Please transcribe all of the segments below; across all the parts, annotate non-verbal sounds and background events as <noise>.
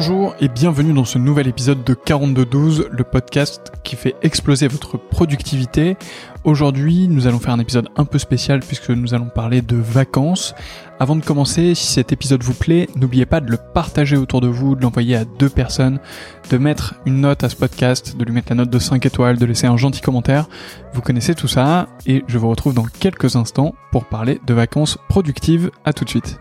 Bonjour et bienvenue dans ce nouvel épisode de 4212, le podcast qui fait exploser votre productivité. Aujourd'hui, nous allons faire un épisode un peu spécial puisque nous allons parler de vacances. Avant de commencer, si cet épisode vous plaît, n'oubliez pas de le partager autour de vous, de l'envoyer à deux personnes, de mettre une note à ce podcast, de lui mettre la note de 5 étoiles, de laisser un gentil commentaire. Vous connaissez tout ça et je vous retrouve dans quelques instants pour parler de vacances productives. À tout de suite.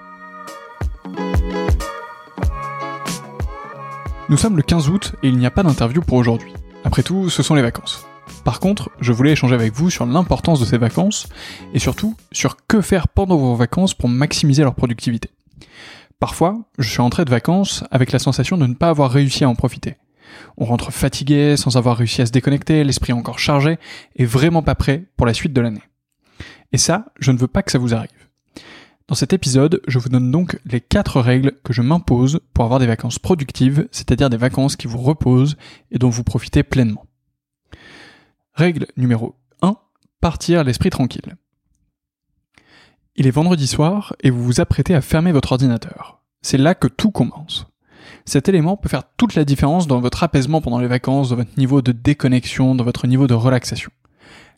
Nous sommes le 15 août et il n'y a pas d'interview pour aujourd'hui. Après tout, ce sont les vacances. Par contre, je voulais échanger avec vous sur l'importance de ces vacances et surtout sur que faire pendant vos vacances pour maximiser leur productivité. Parfois, je suis rentré de vacances avec la sensation de ne pas avoir réussi à en profiter. On rentre fatigué, sans avoir réussi à se déconnecter, l'esprit encore chargé et vraiment pas prêt pour la suite de l'année. Et ça, je ne veux pas que ça vous arrive. Dans cet épisode, je vous donne donc les 4 règles que je m'impose pour avoir des vacances productives, c'est-à-dire des vacances qui vous reposent et dont vous profitez pleinement. Règle numéro 1, partir l'esprit tranquille. Il est vendredi soir et vous vous apprêtez à fermer votre ordinateur. C'est là que tout commence. Cet élément peut faire toute la différence dans votre apaisement pendant les vacances, dans votre niveau de déconnexion, dans votre niveau de relaxation.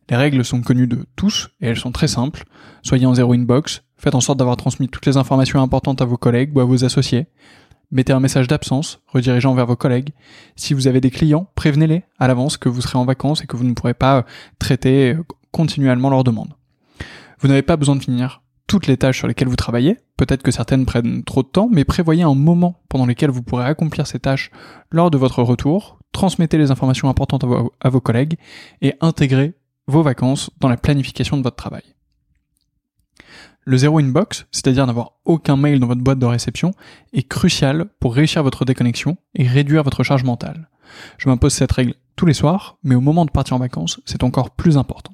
Les règles sont connues de tous et elles sont très simples. Soyez en zéro inbox, faites en sorte d'avoir transmis toutes les informations importantes à vos collègues ou à vos associés. Mettez un message d'absence, redirigeant vers vos collègues. Si vous avez des clients, prévenez-les à l'avance que vous serez en vacances et que vous ne pourrez pas traiter continuellement leurs demandes. Vous n'avez pas besoin de finir toutes les tâches sur lesquelles vous travaillez. Peut-être que certaines prennent trop de temps, mais prévoyez un moment pendant lequel vous pourrez accomplir ces tâches lors de votre retour. Transmettez les informations importantes à vos, à vos collègues et intégrez vos vacances dans la planification de votre travail. Le zéro inbox, c'est-à-dire n'avoir aucun mail dans votre boîte de réception, est crucial pour réussir votre déconnexion et réduire votre charge mentale. Je m'impose cette règle tous les soirs, mais au moment de partir en vacances, c'est encore plus important.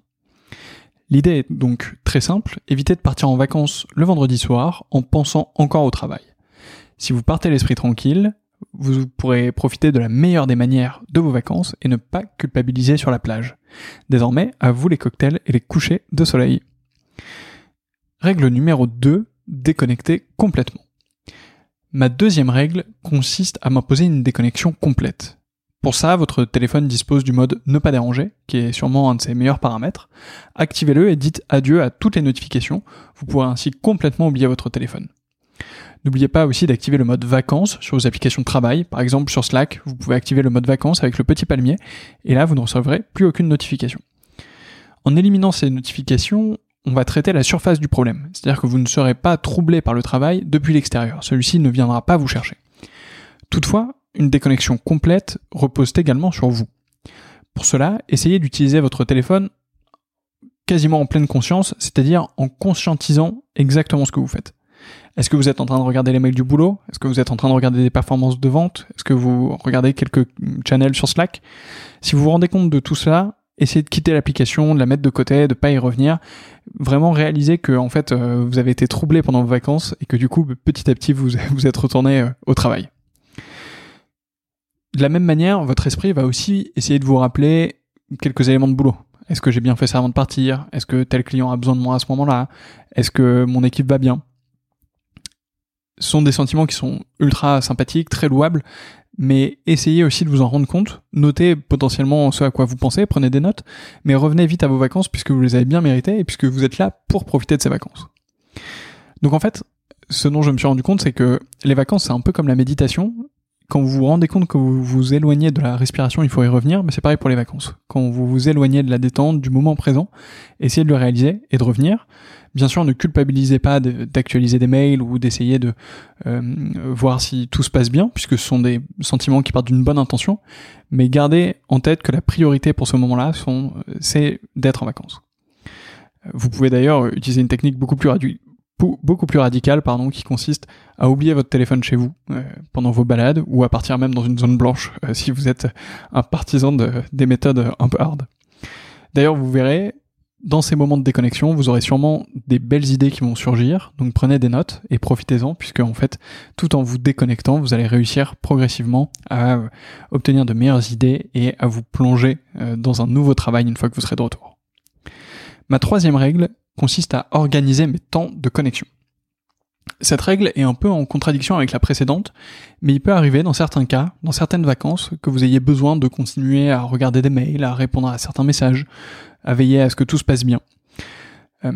L'idée est donc très simple, évitez de partir en vacances le vendredi soir en pensant encore au travail. Si vous partez l'esprit tranquille, vous pourrez profiter de la meilleure des manières de vos vacances et ne pas culpabiliser sur la plage. Désormais, à vous les cocktails et les couchers de soleil. Règle numéro 2, déconnecter complètement. Ma deuxième règle consiste à m'imposer une déconnexion complète. Pour ça, votre téléphone dispose du mode ne pas déranger, qui est sûrement un de ses meilleurs paramètres. Activez-le et dites adieu à toutes les notifications. Vous pourrez ainsi complètement oublier votre téléphone. N'oubliez pas aussi d'activer le mode vacances sur vos applications de travail. Par exemple, sur Slack, vous pouvez activer le mode vacances avec le petit palmier, et là, vous ne recevrez plus aucune notification. En éliminant ces notifications, on va traiter la surface du problème. C'est-à-dire que vous ne serez pas troublé par le travail depuis l'extérieur. Celui-ci ne viendra pas vous chercher. Toutefois, une déconnexion complète repose également sur vous. Pour cela, essayez d'utiliser votre téléphone quasiment en pleine conscience, c'est-à-dire en conscientisant exactement ce que vous faites. Est-ce que vous êtes en train de regarder les mails du boulot? Est-ce que vous êtes en train de regarder des performances de vente? Est-ce que vous regardez quelques channels sur Slack? Si vous vous rendez compte de tout cela, essayez de quitter l'application, de la mettre de côté, de pas y revenir. Vraiment réaliser que en fait euh, vous avez été troublé pendant vos vacances et que du coup petit à petit vous <laughs> vous êtes retourné euh, au travail. De la même manière, votre esprit va aussi essayer de vous rappeler quelques éléments de boulot. Est-ce que j'ai bien fait ça avant de partir? Est-ce que tel client a besoin de moi à ce moment-là? Est-ce que mon équipe va bien? Ce sont des sentiments qui sont ultra sympathiques, très louables, mais essayez aussi de vous en rendre compte, notez potentiellement ce à quoi vous pensez, prenez des notes, mais revenez vite à vos vacances puisque vous les avez bien méritées et puisque vous êtes là pour profiter de ces vacances. Donc en fait, ce dont je me suis rendu compte, c'est que les vacances, c'est un peu comme la méditation. Quand vous vous rendez compte que vous vous éloignez de la respiration, il faut y revenir, mais c'est pareil pour les vacances. Quand vous vous éloignez de la détente, du moment présent, essayez de le réaliser et de revenir. Bien sûr, ne culpabilisez pas d'actualiser des mails ou d'essayer de euh, voir si tout se passe bien, puisque ce sont des sentiments qui partent d'une bonne intention, mais gardez en tête que la priorité pour ce moment-là, c'est d'être en vacances. Vous pouvez d'ailleurs utiliser une technique beaucoup plus, radicale pardon, qui consiste à oublier votre téléphone chez vous euh, pendant vos balades ou à partir même dans une zone blanche euh, si vous êtes un partisan de, des méthodes un peu hard. D'ailleurs, vous verrez, dans ces moments de déconnexion, vous aurez sûrement des belles idées qui vont surgir, donc prenez des notes et profitez-en, puisque en fait, tout en vous déconnectant, vous allez réussir progressivement à euh, obtenir de meilleures idées et à vous plonger euh, dans un nouveau travail une fois que vous serez de retour. Ma troisième règle consiste à organiser mes temps de connexion. Cette règle est un peu en contradiction avec la précédente, mais il peut arriver dans certains cas, dans certaines vacances, que vous ayez besoin de continuer à regarder des mails, à répondre à certains messages, à veiller à ce que tout se passe bien. Euh,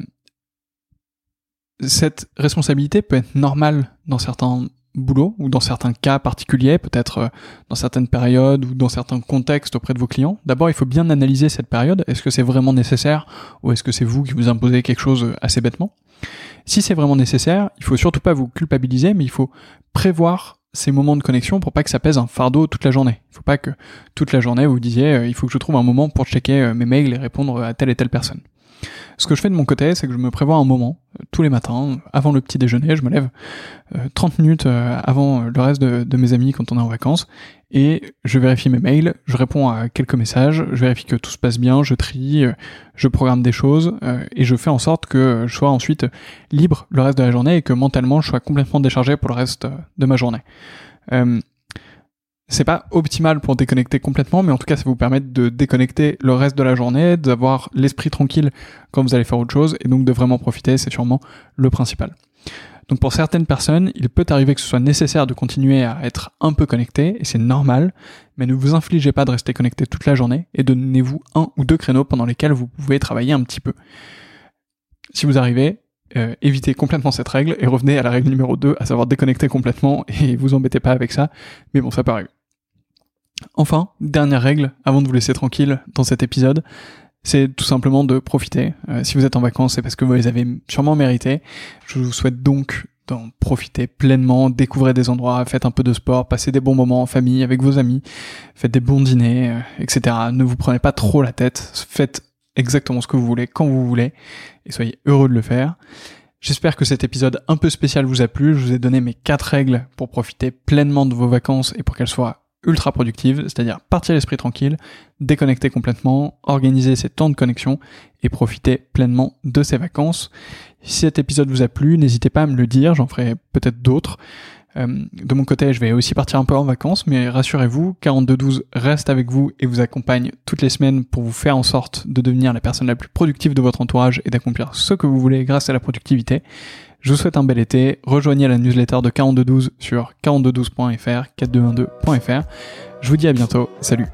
cette responsabilité peut être normale dans certains boulots ou dans certains cas particuliers, peut-être euh, dans certaines périodes ou dans certains contextes auprès de vos clients. D'abord, il faut bien analyser cette période. Est-ce que c'est vraiment nécessaire ou est-ce que c'est vous qui vous imposez quelque chose assez bêtement? Si c'est vraiment nécessaire, il faut surtout pas vous culpabiliser, mais il faut prévoir ces moments de connexion pour pas que ça pèse un fardeau toute la journée. Il faut pas que toute la journée vous disiez euh, il faut que je trouve un moment pour checker euh, mes mails et répondre à telle et telle personne. Ce que je fais de mon côté, c'est que je me prévois un moment, euh, tous les matins, avant le petit déjeuner, je me lève 30 euh, minutes euh, avant le reste de, mes amis quand on est en vacances, et je vérifie mes mails, je réponds à quelques messages, je vérifie que tout se passe bien, je trie, je programme des choses, et je fais en sorte que je sois ensuite libre le reste de la journée et que mentalement je sois complètement déchargé pour le reste de ma journée. C'est pas optimal pour déconnecter complètement, mais en tout cas, ça vous permet de déconnecter le reste de la journée, d'avoir l'esprit tranquille quand vous allez faire autre chose, et donc de vraiment profiter, c'est sûrement le principal. Donc pour certaines personnes, il peut arriver que ce soit nécessaire de continuer à être un peu connecté, et c'est normal, mais ne vous infligez pas de rester connecté toute la journée, et donnez-vous un ou deux créneaux pendant lesquels vous pouvez travailler un petit peu. Si vous arrivez, euh, évitez complètement cette règle et revenez à la règle numéro 2, à savoir déconnecter complètement et vous embêtez pas avec ça. Mais bon, ça peut. Enfin, dernière règle, avant de vous laisser tranquille dans cet épisode, c'est tout simplement de profiter. Euh, si vous êtes en vacances, c'est parce que vous les avez sûrement mérité. Je vous souhaite donc d'en profiter pleinement, découvrez des endroits, faites un peu de sport, passez des bons moments en famille, avec vos amis, faites des bons dîners, euh, etc. Ne vous prenez pas trop la tête, faites exactement ce que vous voulez, quand vous voulez, et soyez heureux de le faire. J'espère que cet épisode un peu spécial vous a plu. Je vous ai donné mes quatre règles pour profiter pleinement de vos vacances et pour qu'elles soient ultra productive, c'est-à-dire partir l'esprit tranquille, déconnecter complètement, organiser ses temps de connexion et profiter pleinement de ses vacances. Si cet épisode vous a plu, n'hésitez pas à me le dire, j'en ferai peut-être d'autres. Euh, de mon côté, je vais aussi partir un peu en vacances, mais rassurez-vous, 4212 reste avec vous et vous accompagne toutes les semaines pour vous faire en sorte de devenir la personne la plus productive de votre entourage et d'accomplir ce que vous voulez grâce à la productivité. Je vous souhaite un bel été. Rejoignez la newsletter de 4212 sur 4212.fr, 4212.fr. Je vous dis à bientôt. Salut.